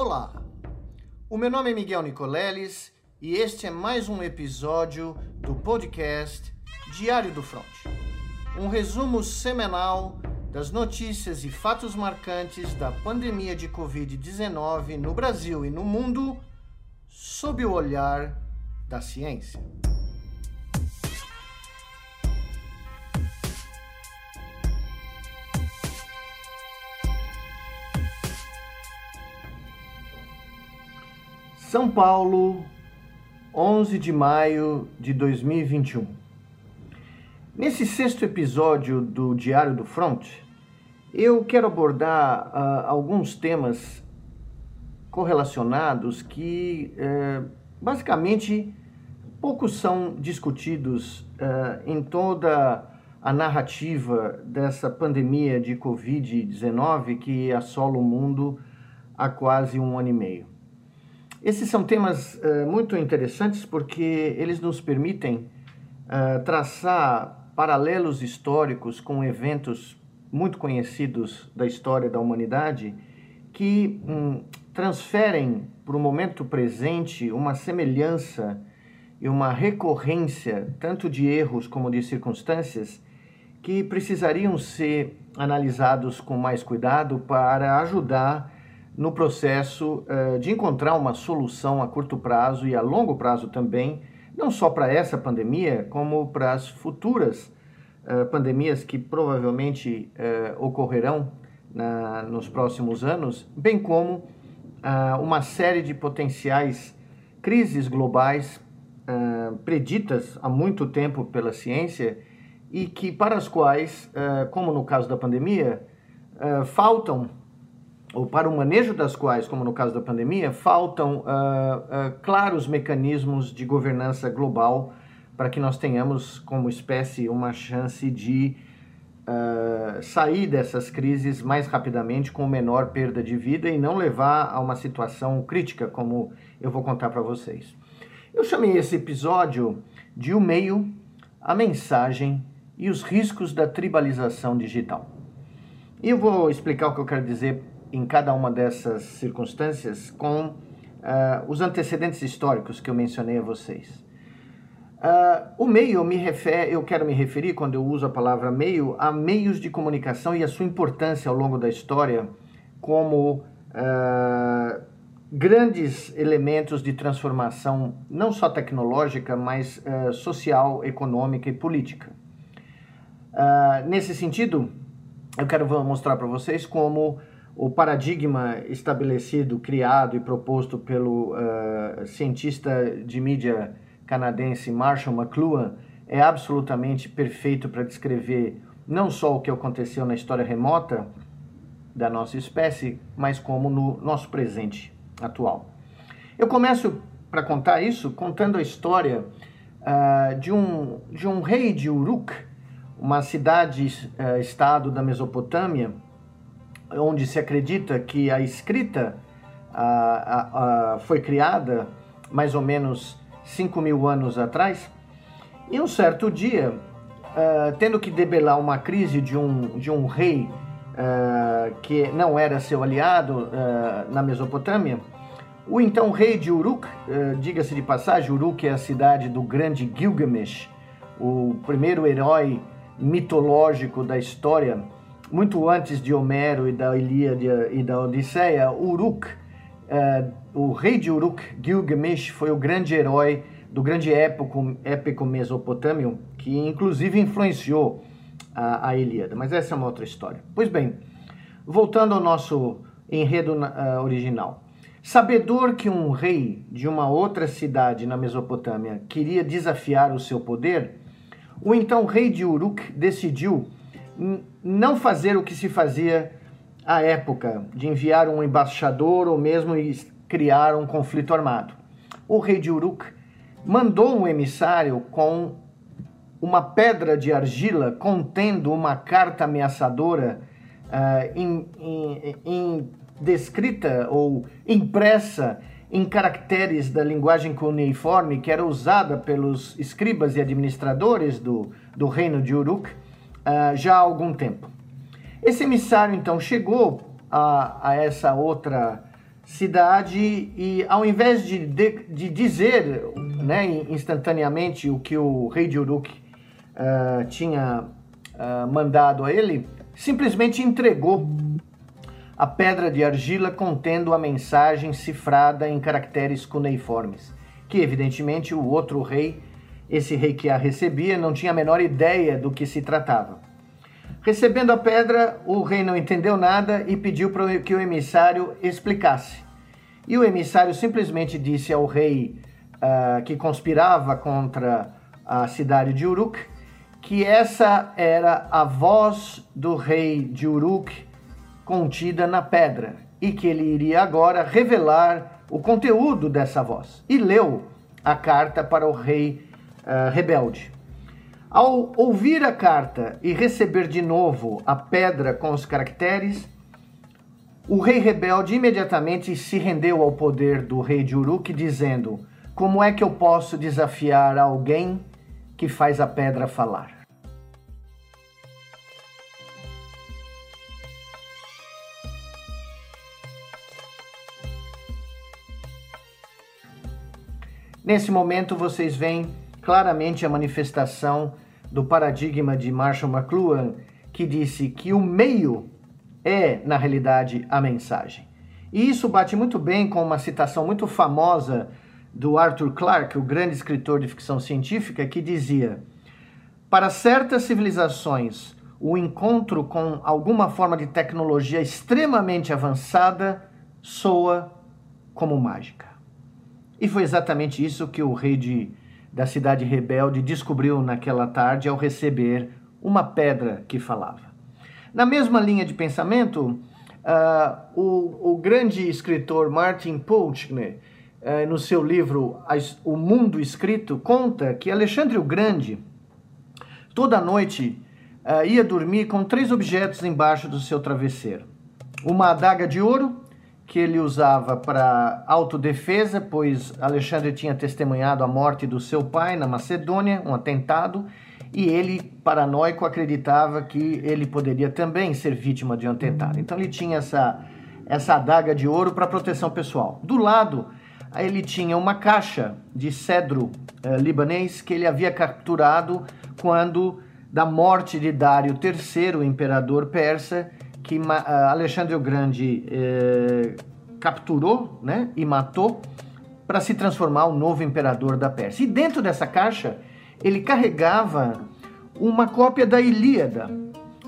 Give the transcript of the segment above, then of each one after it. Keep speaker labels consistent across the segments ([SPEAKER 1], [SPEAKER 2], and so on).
[SPEAKER 1] Olá, o meu nome é Miguel Nicoleles e este é mais um episódio do podcast Diário do Front. Um resumo semanal das notícias e fatos marcantes da pandemia de Covid-19 no Brasil e no mundo sob o olhar da ciência. São Paulo, 11 de maio de 2021. Nesse sexto episódio do Diário do Front, eu quero abordar uh, alguns temas correlacionados que, uh, basicamente, poucos são discutidos uh, em toda a narrativa dessa pandemia de Covid-19 que assola o mundo há quase um ano e meio. Esses são temas uh, muito interessantes porque eles nos permitem uh, traçar paralelos históricos com eventos muito conhecidos da história da humanidade que um, transferem para o momento presente uma semelhança e uma recorrência tanto de erros como de circunstâncias que precisariam ser analisados com mais cuidado para ajudar no processo uh, de encontrar uma solução a curto prazo e a longo prazo também, não só para essa pandemia, como para as futuras uh, pandemias que provavelmente uh, ocorrerão na, nos próximos anos, bem como uma série de potenciais crises globais preditas há muito tempo pela ciência e que para as quais, como no caso da pandemia, faltam ou para o manejo das quais, como no caso da pandemia, faltam uh, uh, claros mecanismos de governança global para que nós tenhamos, como espécie, uma chance de uh, sair dessas crises mais rapidamente, com menor perda de vida e não levar a uma situação crítica, como eu vou contar para vocês. Eu chamei esse episódio de O Meio, a Mensagem e os Riscos da Tribalização Digital. E eu vou explicar o que eu quero dizer em cada uma dessas circunstâncias com uh, os antecedentes históricos que eu mencionei a vocês. Uh, o meio me refere, eu quero me referir quando eu uso a palavra meio a meios de comunicação e a sua importância ao longo da história como uh, grandes elementos de transformação não só tecnológica, mas uh, social, econômica e política. nesse sentido, eu quero mostrar para vocês como o paradigma estabelecido, criado e proposto pelo uh, cientista de mídia canadense Marshall McLuhan é absolutamente perfeito para descrever não só o que aconteceu na história remota da nossa espécie, mas como no nosso presente atual. Eu começo para contar isso contando a história uh, de, um, de um rei de Uruk, uma cidade-estado uh, da Mesopotâmia, onde se acredita que a escrita a, a, a, foi criada mais ou menos 5 mil anos atrás, e um certo dia, uh, tendo que debelar uma crise de um, de um rei uh, que não era seu aliado uh, na Mesopotâmia, o então rei de Uruk, diga-se de passagem, Uruk é a cidade do grande Gilgamesh, o primeiro herói mitológico da história muito antes de Homero e da Ilíada e da Odisseia, Uruk, uh, o rei de Uruk, Gilgamesh, foi o grande herói do grande épico, épico mesopotâmio, que inclusive influenciou a, a Ilíada. Mas essa é uma outra história. Pois bem, voltando ao nosso enredo uh, original. Sabedor que um rei de uma outra cidade na Mesopotâmia queria desafiar o seu poder, o então rei de Uruk decidiu não fazer o que se fazia à época, de enviar um embaixador ou mesmo criar um conflito armado. O rei de Uruk mandou um emissário com uma pedra de argila contendo uma carta ameaçadora uh, em, em, em descrita ou impressa em caracteres da linguagem cuneiforme que era usada pelos escribas e administradores do, do reino de Uruk uh, já há algum tempo. Esse emissário então chegou a, a essa outra cidade e ao invés de, de, de dizer né, instantaneamente o que o rei de Uruk uh, tinha uh, mandado a ele, simplesmente entregou a pedra de argila contendo a mensagem cifrada em caracteres cuneiformes, que evidentemente o outro rei, esse rei que a recebia, não tinha a menor ideia do que se tratava. Recebendo a pedra, o rei não entendeu nada e pediu para que o emissário explicasse. E o emissário simplesmente disse ao rei uh, que conspirava contra a cidade de Uruk que essa era a voz do rei de Uruk contida na pedra e que ele iria agora revelar o conteúdo dessa voz. E leu a carta para o rei uh, rebelde. Ao ouvir a carta e receber de novo a pedra com os caracteres, o rei rebelde imediatamente se rendeu ao poder do rei de Uruk, dizendo: Como é que eu posso desafiar alguém que faz a pedra falar? Nesse momento, vocês veem claramente a manifestação do paradigma de Marshall McLuhan, que disse que o meio é, na realidade, a mensagem. E isso bate muito bem com uma citação muito famosa do Arthur Clarke, o grande escritor de ficção científica, que dizia: Para certas civilizações, o encontro com alguma forma de tecnologia extremamente avançada soa como mágica. E foi exatamente isso que o rei de da cidade rebelde descobriu naquela tarde ao receber uma pedra que falava. Na mesma linha de pensamento, uh, o, o, grande escritor Martin Pulchner, uh, no seu livro O Mundo Escrito, conta que Alexandre o Grande, toda noite, uh, ia dormir com três objetos embaixo do seu travesseiro: uma adaga de ouro, que ele usava para autodefesa, pois Alexandre tinha testemunhado a morte do seu pai na Macedônia, um atentado, e ele, paranoico, acreditava que ele poderia também ser vítima de um atentado. Então ele tinha essa, essa adaga de ouro para proteção pessoal. Do lado, ele tinha uma caixa de cedro eh, libanês que ele havia capturado quando da morte de Dário III, o imperador persa, que Alexandre o Grande eh, capturou né, e matou para se transformar o novo imperador da Pérsia. E dentro dessa caixa, ele carregava uma cópia da Ilíada,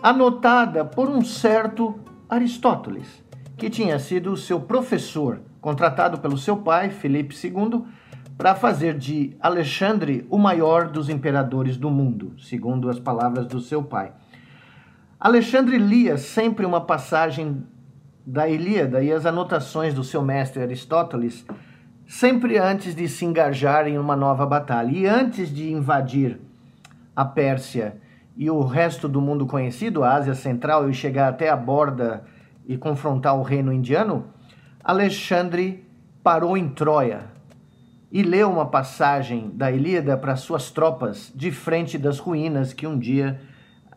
[SPEAKER 1] anotada por um certo Aristóteles, que tinha sido seu professor, contratado pelo seu pai, Felipe II, para fazer de Alexandre o maior dos imperadores do mundo, segundo as palavras do seu pai. Alexandre lia sempre uma passagem da Ilíada e as anotações do seu mestre Aristóteles, sempre antes de se engajar em uma nova batalha. E antes de invadir a Pérsia e o resto do mundo conhecido, a Ásia Central, e chegar até a borda e confrontar o reino indiano, Alexandre parou em Troia e leu uma passagem da Ilíada para suas tropas de frente das ruínas que um dia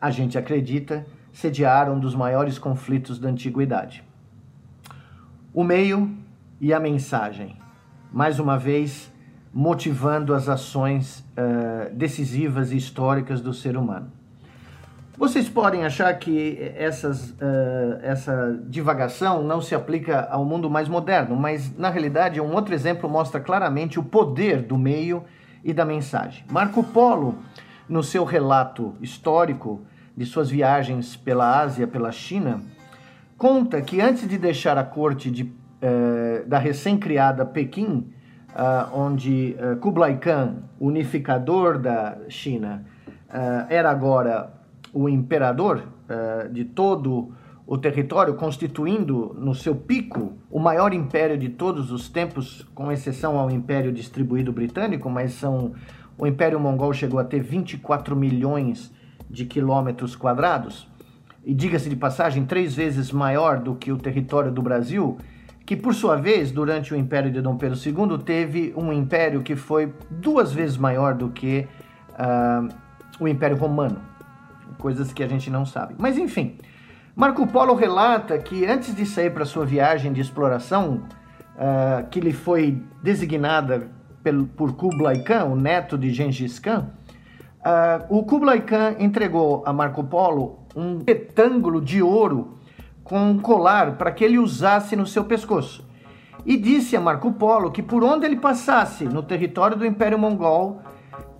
[SPEAKER 1] a gente acredita, sediaram um dos maiores conflitos da antiguidade. O meio e a mensagem, mais uma vez, motivando as ações uh, decisivas e históricas do ser humano. Vocês podem achar que essas, uh, essa divagação não se aplica ao mundo mais moderno, mas na realidade um outro exemplo mostra claramente o poder do meio e da mensagem. Marco Polo, no seu relato histórico, de suas viagens pela Ásia, pela China, conta que antes de deixar a corte de, eh, da recém-criada Pequim, uh, onde uh, Kublai Khan, unificador da China, uh, era agora o imperador de todo o território, constituindo no seu pico o maior império de todos os tempos, com exceção ao Império Distribuído Britânico, mas são o Império Mongol chegou a ter 24 milhões de quilômetros quadrados, e diga-se de passagem, três vezes maior do que o território do Brasil, que por sua vez, durante o Império de Dom Pedro II, teve um império que foi duas vezes maior do que uh, o Império Romano. Coisas que a gente não sabe. Mas enfim, Marco Polo relata que antes de sair para sua viagem de exploração, uh, que lhe foi designada pelo, por Kublai Khan, o neto de Gengis Khan, uh, o Kublai Khan entregou a Marco Polo um retângulo de ouro com um colar para que ele usasse no seu pescoço. E disse a Marco Polo que por onde ele passasse no território do Império Mongol,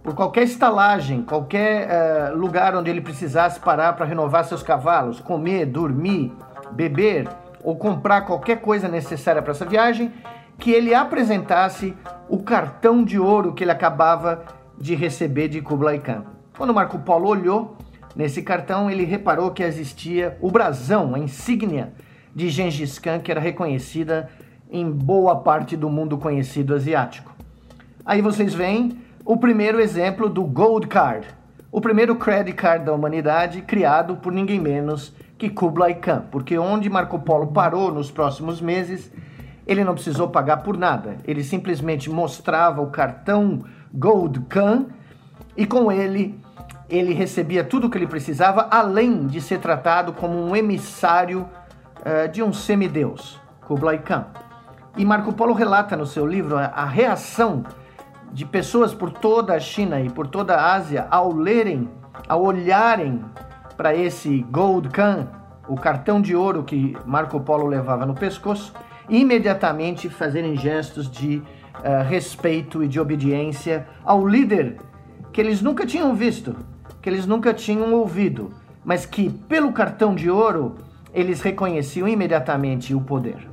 [SPEAKER 1] por qualquer estalagem, qualquer uh, lugar onde ele precisasse parar para renovar seus cavalos, comer, dormir, beber ou comprar qualquer coisa necessária para essa viagem, que ele apresentasse o cartão de ouro que ele acabava de receber de Kublai Khan. Quando Marco Polo olhou nesse cartão, ele reparou que existia o brasão, a insígnia de Gengis Khan, que era reconhecida em boa parte do mundo conhecido asiático. Aí vocês veem o primeiro exemplo do Gold Card, o primeiro credit card da humanidade criado por ninguém menos que Kublai Khan, porque onde Marco Polo parou nos próximos meses, ele não precisou pagar por nada. Ele simplesmente mostrava o cartão Gold Khan e com ele ele recebia tudo o que ele precisava, além de ser tratado como um emissário uh, de um semideus, Kublai Khan. E Marco Polo relata no seu livro a, a reação de pessoas por toda a China e por toda a Ásia ao lerem, ao olharem para esse Gold Khan, o cartão de ouro que Marco Polo levava no pescoço, e imediatamente fazerem gestos de uh, respeito e de obediência ao líder que eles nunca tinham visto, que eles nunca tinham ouvido, mas que pelo cartão de ouro eles reconheciam imediatamente o poder,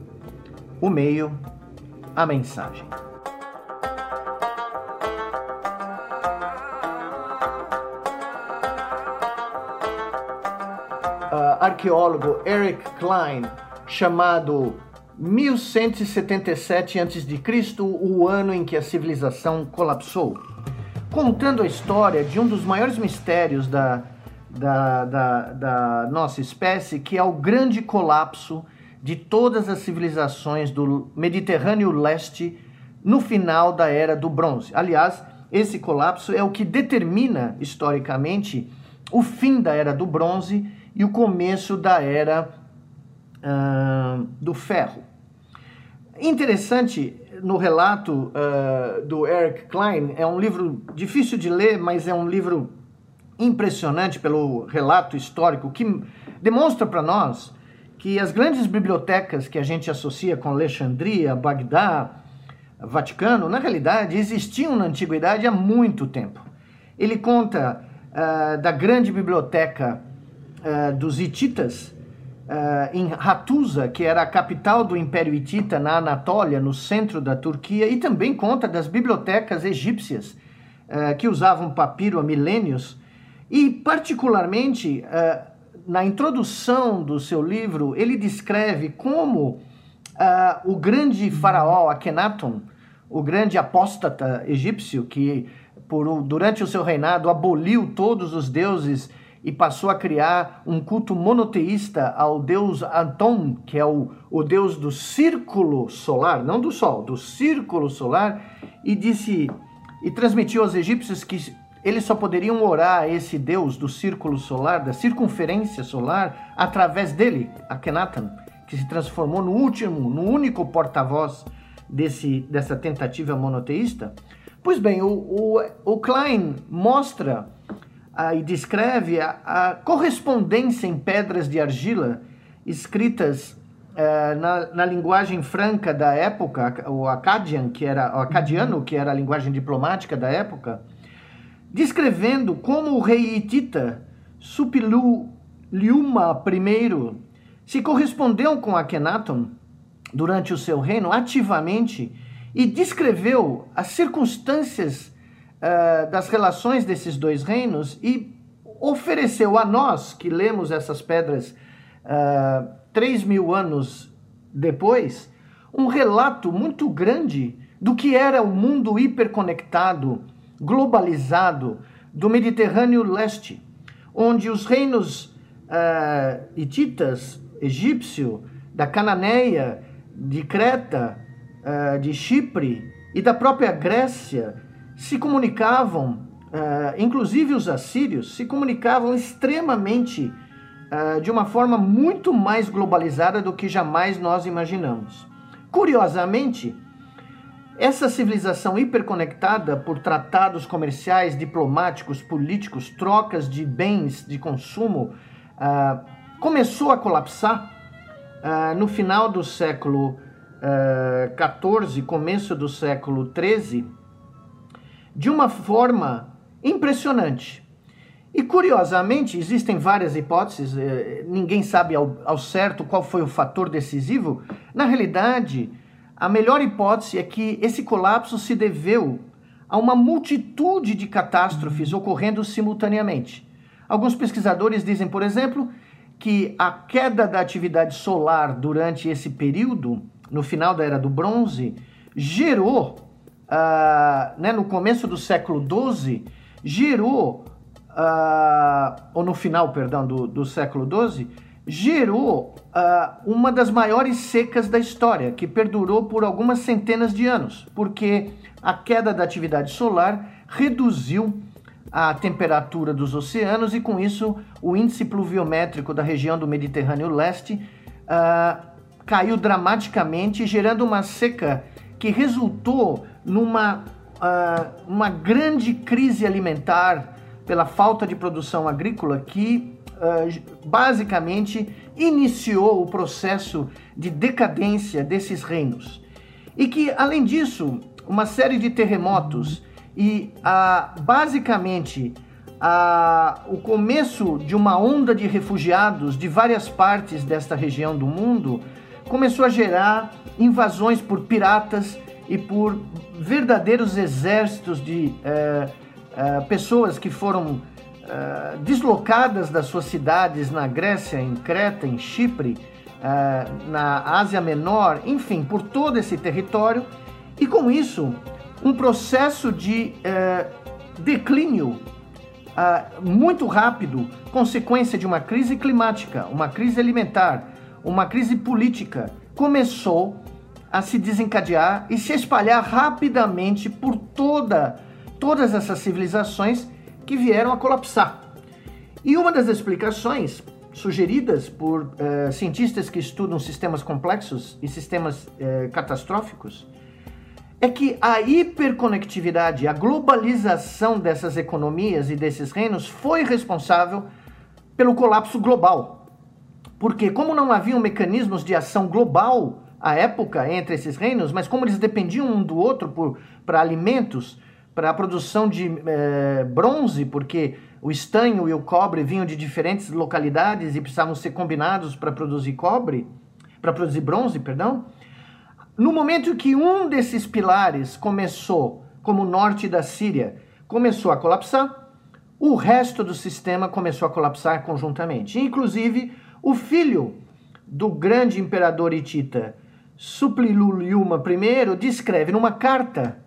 [SPEAKER 1] o meio, a mensagem. uh, arqueólogo Eric Klein, chamado 1177 a.C., o ano em que a civilização colapsou, contando a história de um dos maiores mistérios da, da, da, da nossa espécie, que é o grande colapso de todas as civilizações do Mediterrâneo Leste no final da Era do Bronze. Aliás, esse colapso é o que determina historicamente o fim da Era do Bronze e o começo da era uh, do ferro. Interessante no relato uh, do Eric Klein, é um livro difícil de ler, mas é um livro impressionante pelo relato histórico que demonstra para nós que as grandes bibliotecas que a gente associa com Alexandria, Bagdá, Vaticano, na realidade existiam na antiguidade há muito tempo. Ele conta uh, da grande biblioteca uh, dos hititas uh, em Hattusa, que era a capital do Império Hitita na Anatólia, no centro da Turquia, e também conta das bibliotecas egípcias uh, que usavam papiro há milênios, e particularmente na introdução do seu livro, ele descreve como o grande faraó Akhenaton, o grande apóstata egípcio que por, durante o seu reinado aboliu todos os deuses e passou a criar um culto monoteísta ao deus Anton, que é o, o deus do círculo solar, não do sol, do círculo solar, e disse e transmitiu aos egípcios que eles só poderiam orar a esse deus do círculo solar, da circunferência solar, através dele, Akhenaten, que se transformou no último, no único porta-voz desse, dessa tentativa monoteísta. Pois bem, o, o, o Klein mostra ah, e descreve a, a, correspondência em pedras de argila escritas ah, na, na, linguagem franca da época, o acadian, que era o acadiano, que era a linguagem diplomática da época, descrevendo como o rei hitita Supilu Liuma I se correspondeu com Akhenaton durante o seu reino ativamente e descreveu as circunstâncias uh, das relações desses dois reinos e ofereceu a nós, que lemos essas pedras uh, mil anos depois, um relato muito grande do que era o mundo hiperconectado, globalizado do Mediterrâneo Leste, onde os reinos uh, hititas, egípcio, da Cananeia, de Creta, uh, de Chipre e da própria Grécia se comunicavam, uh, inclusive os assírios, se comunicavam extremamente uh, de uma forma muito mais globalizada do que jamais nós imaginamos. Curiosamente, essa civilização hiperconectada por tratados comerciais, diplomáticos, políticos, trocas de bens de consumo, uh, começou a colapsar uh, no final do século XIV, uh, começo do século XIII, de uma forma impressionante. E curiosamente, existem várias hipóteses, eh, ninguém sabe ao, ao, certo qual foi o fator decisivo. Na realidade, a melhor hipótese é que esse colapso se deveu a uma multitude de catástrofes ocorrendo simultaneamente. Alguns pesquisadores dizem, por exemplo, que a queda da atividade solar durante esse período, no final da Era do Bronze, gerou, uh, né, no começo do século XII, gerou uh, ou no final, perdão, do, do século XII, gerou uh, uma das maiores secas da história, que perdurou por algumas centenas de anos, porque a queda da atividade solar reduziu a temperatura dos oceanos e, com isso, o índice pluviométrico da região do Mediterrâneo Leste uh, caiu dramaticamente, gerando uma seca que resultou numa uh, uma grande crise alimentar pela falta de produção agrícola que uh, basicamente iniciou o processo de decadência desses reinos. E que, além disso, uma série de terremotos e uh, basicamente uh, o começo de uma onda de refugiados de várias partes desta região do mundo começou a gerar invasões por piratas e por verdadeiros exércitos de uh, eh, pessoas que foram uh, deslocadas das suas cidades na Grécia, em Creta, em Chipre, na Ásia Menor, enfim, por todo esse território, e com isso um processo de declínio muito rápido, consequência de uma crise climática, uma crise alimentar, uma crise política, começou a se desencadear e se espalhar rapidamente por toda todas essas civilizações que vieram a colapsar. E uma das explicações sugeridas por uh, cientistas que estudam sistemas complexos e sistemas uh, catastróficos é que a hiperconectividade, a globalização dessas economias e desses reinos foi responsável pelo colapso global. Porque, como não haviam mecanismos de ação global à época entre esses reinos, mas como eles dependiam um do outro para alimentos, para a produção de é, bronze, porque o estanho e o cobre vinham de diferentes localidades e precisavam ser combinados para produzir cobre, para produzir bronze, perdão. No momento que um desses pilares começou, como o norte da Síria, começou a colapsar, o resto do sistema começou a colapsar conjuntamente. Inclusive, o filho do grande imperador hitita, Supliluliuma I, descreve numa carta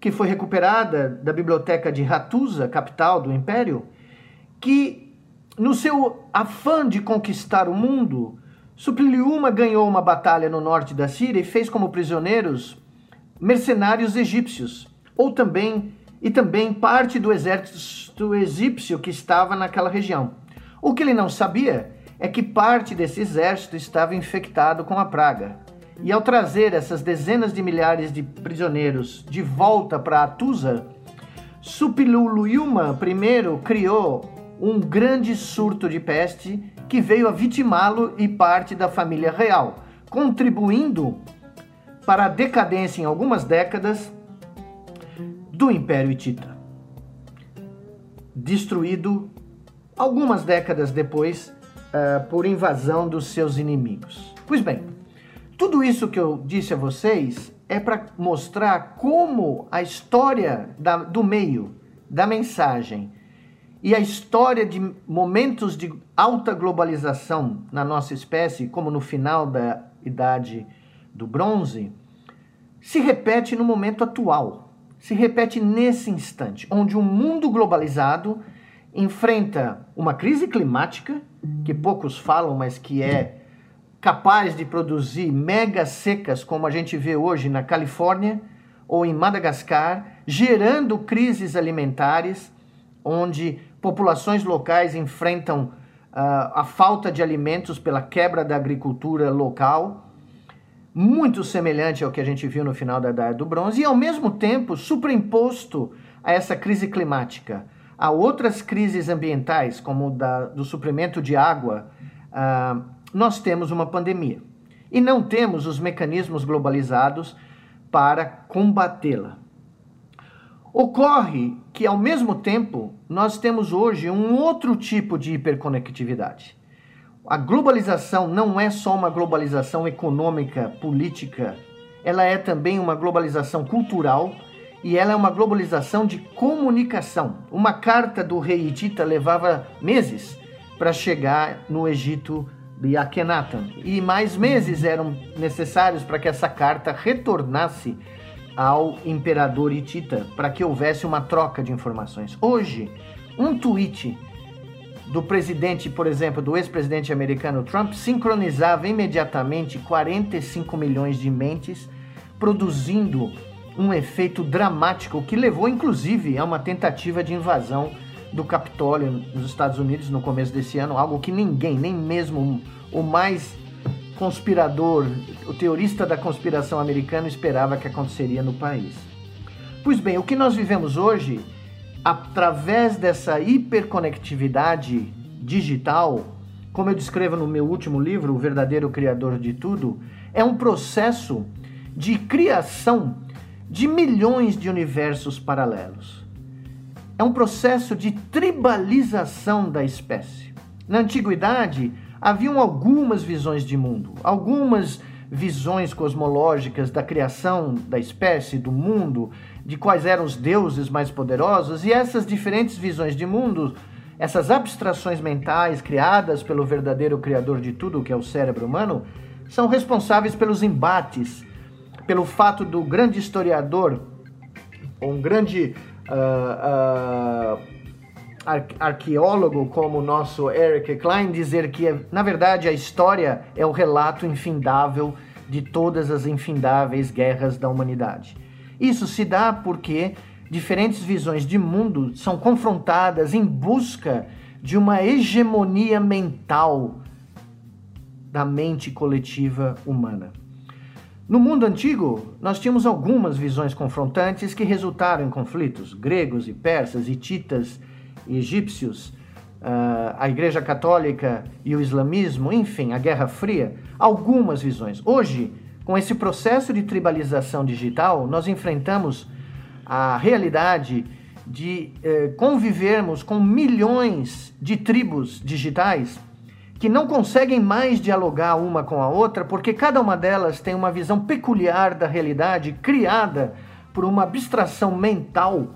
[SPEAKER 1] que foi recuperada da biblioteca de Hattusa, capital do império, que no seu afã de conquistar o mundo, Supriliuma ganhou uma batalha no norte da Síria e fez como prisioneiros mercenários egípcios, ou também e também parte do exército egípcio que estava naquela região. O que ele não sabia é que parte desse exército estava infectado com a praga. E ao trazer essas dezenas de milhares de prisioneiros de volta para Atusa, Supiluluyuma I criou um grande surto de peste que veio a vitimá-lo e parte da família real, contribuindo para a decadência em algumas décadas do Império Hitita. Destruído algumas décadas depois uh, por invasão dos seus inimigos. Pois bem, tudo isso que eu disse a vocês é para mostrar como a história da, do meio, da mensagem e a história de momentos de alta globalização na nossa espécie, como no final da idade do bronze, se repete no momento atual, se repete nesse instante, onde o um mundo globalizado enfrenta uma crise climática, que poucos falam, mas que é capaz de produzir mega secas, como a gente vê hoje na Califórnia ou em Madagascar, gerando crises alimentares, onde populações locais enfrentam uh, a falta de alimentos pela quebra da agricultura local. muito semelhante ao que a gente viu no final da Idade do Bronze e, ao mesmo tempo, superimposto a essa crise climática, a outras crises ambientais, como da, do suprimento de água, uh, nós temos uma pandemia. E não temos os mecanismos globalizados para combatê-la. Ocorre que, ao mesmo tempo, nós temos hoje um outro tipo de hiperconectividade. A globalização não é só uma globalização econômica, política, ela é também uma globalização cultural e ela é uma globalização de comunicação. Uma carta do rei Hitita levava meses para chegar no Egito de Akhenaten e mais meses eram necessários para que essa carta retornasse ao imperador Hitita para que houvesse uma troca de informações. Hoje, um tweet do presidente, por exemplo, do ex-presidente americano Trump, sincronizava imediatamente 45 milhões de mentes, produzindo um efeito dramático que levou, inclusive, a uma tentativa de invasão do Capitólio nos Estados Unidos no começo desse ano, algo que ninguém, nem mesmo o mais conspirador, o teorista da conspiração americano esperava que aconteceria no país. Pois bem, o que nós vivemos hoje, através dessa hiperconectividade digital, como eu descrevo no meu último livro, O Verdadeiro Criador de Tudo, é um processo de criação de milhões de universos paralelos. É um processo de tribalização da espécie. Na antiguidade, haviam algumas visões de mundo, algumas visões cosmológicas da criação da espécie, do mundo, de quais eram os deuses mais poderosos, e essas diferentes visões de mundo, essas abstrações mentais criadas pelo verdadeiro criador de tudo, que é o cérebro humano, são responsáveis pelos embates, pelo fato do grande historiador, um grande uh, uh, arqueólogo como o nosso Eric Klein dizer que, na verdade, a história é o relato infindável de todas as infindáveis guerras da humanidade. Isso se dá porque diferentes visões de mundo são confrontadas em busca de uma hegemonia mental da mente coletiva humana. No mundo antigo, nós tínhamos algumas visões confrontantes que resultaram em conflitos. Gregos e persas, hititas egípcios, uh, a Igreja Católica e o islamismo, enfim, a Guerra Fria, algumas visões. Hoje, com esse processo de tribalização digital, nós enfrentamos a realidade de eh, convivermos com milhões de tribos digitais que não conseguem mais dialogar uma com a outra porque cada uma delas tem uma visão peculiar da realidade criada por uma abstração mental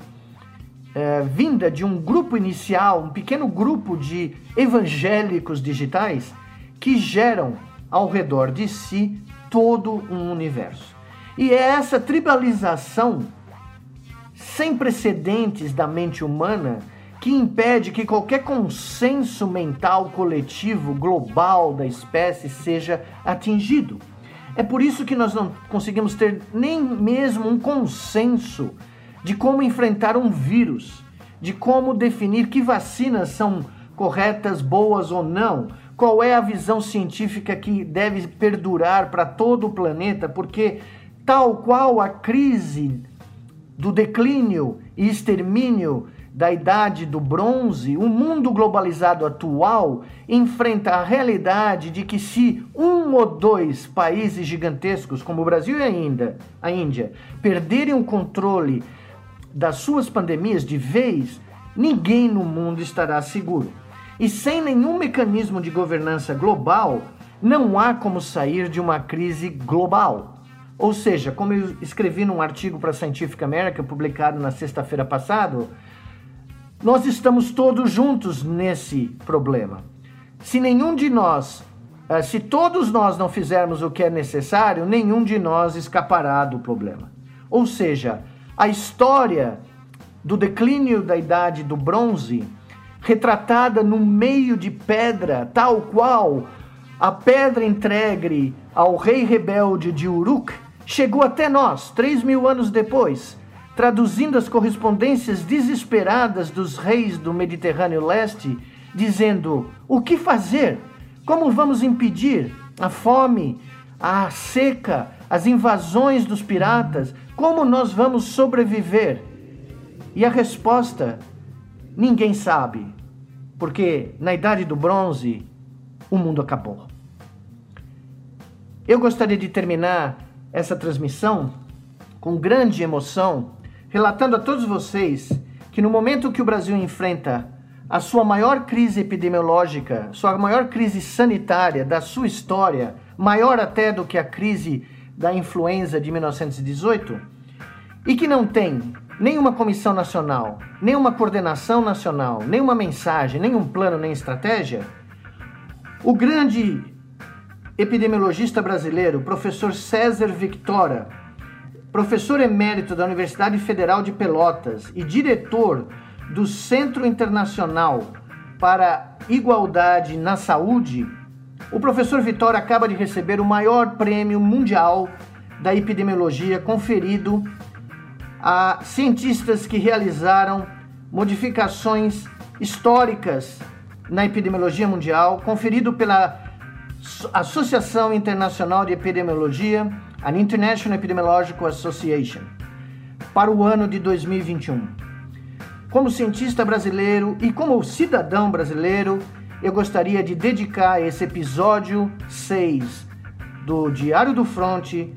[SPEAKER 1] é, vinda de um grupo inicial, um pequeno grupo de evangélicos digitais que geram ao redor de si todo um universo. E é essa tribalização sem precedentes da mente humana que impede que qualquer consenso mental coletivo global da espécie seja atingido. É por isso que nós não conseguimos ter nem mesmo um consenso de como enfrentar um vírus, de como definir que vacinas são corretas, boas ou não, qual é a visão científica que deve perdurar para todo o planeta, porque tal qual a crise do declínio e extermínio da idade do bronze, o mundo globalizado atual enfrenta a realidade de que se um ou dois países gigantescos, como o Brasil e a Índia, a Índia perderem o controle das suas pandemias de vez, ninguém no mundo estará seguro. E sem nenhum mecanismo de governança global, não há como sair de uma crise global. Ou seja, como eu escrevi num artigo para a Scientific American publicado na sexta-feira passada, nós estamos todos juntos nesse problema. Se nenhum de nós, eh, se todos nós não fizermos o que é necessário, nenhum de nós escapará do problema. Ou seja, a história do declínio da idade do bronze, retratada no meio de pedra, tal qual a pedra entregue ao rei rebelde de Uruk, chegou até nós, três mil anos depois, traduzindo as correspondências desesperadas dos reis do Mediterrâneo Leste, dizendo: o que fazer? Como vamos impedir a fome, a seca, as invasões dos piratas, como nós vamos sobreviver? E a resposta: ninguém sabe, porque na idade do bronze o mundo acabou. Eu gostaria de terminar essa transmissão com grande emoção, relatando a todos vocês que no momento que o Brasil enfrenta a sua maior crise epidemiológica, sua maior crise sanitária da sua história, maior até do que a crise da influenza de 1918, e que não tem nenhuma comissão nacional, nenhuma coordenação nacional, nenhuma mensagem, nenhum plano, nem estratégia, o grande epidemiologista brasileiro, professor César Victora, professor emérito da Universidade Federal de Pelotas e diretor do Centro Internacional para Igualdade na Saúde, o professor Vitória acaba de receber o maior prêmio mundial da epidemiologia conferido a cientistas que realizaram modificações históricas na epidemiologia mundial, conferido pela Associação Internacional de Epidemiologia, a International Epidemiological Association, para o ano de 2021. Como cientista brasileiro e como cidadão brasileiro, eu gostaria de dedicar esse episódio 6 do Diário do Fronte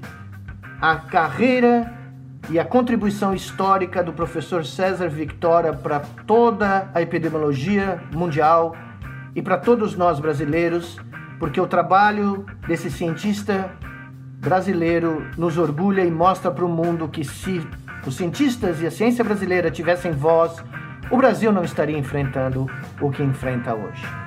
[SPEAKER 1] à carreira e à contribuição histórica do professor César Victoria para toda a epidemiologia mundial e para todos nós brasileiros, porque o trabalho desse cientista brasileiro nos orgulha e mostra para o mundo que se os cientistas e a ciência brasileira tivessem voz, o Brasil não estaria enfrentando o que enfrenta hoje.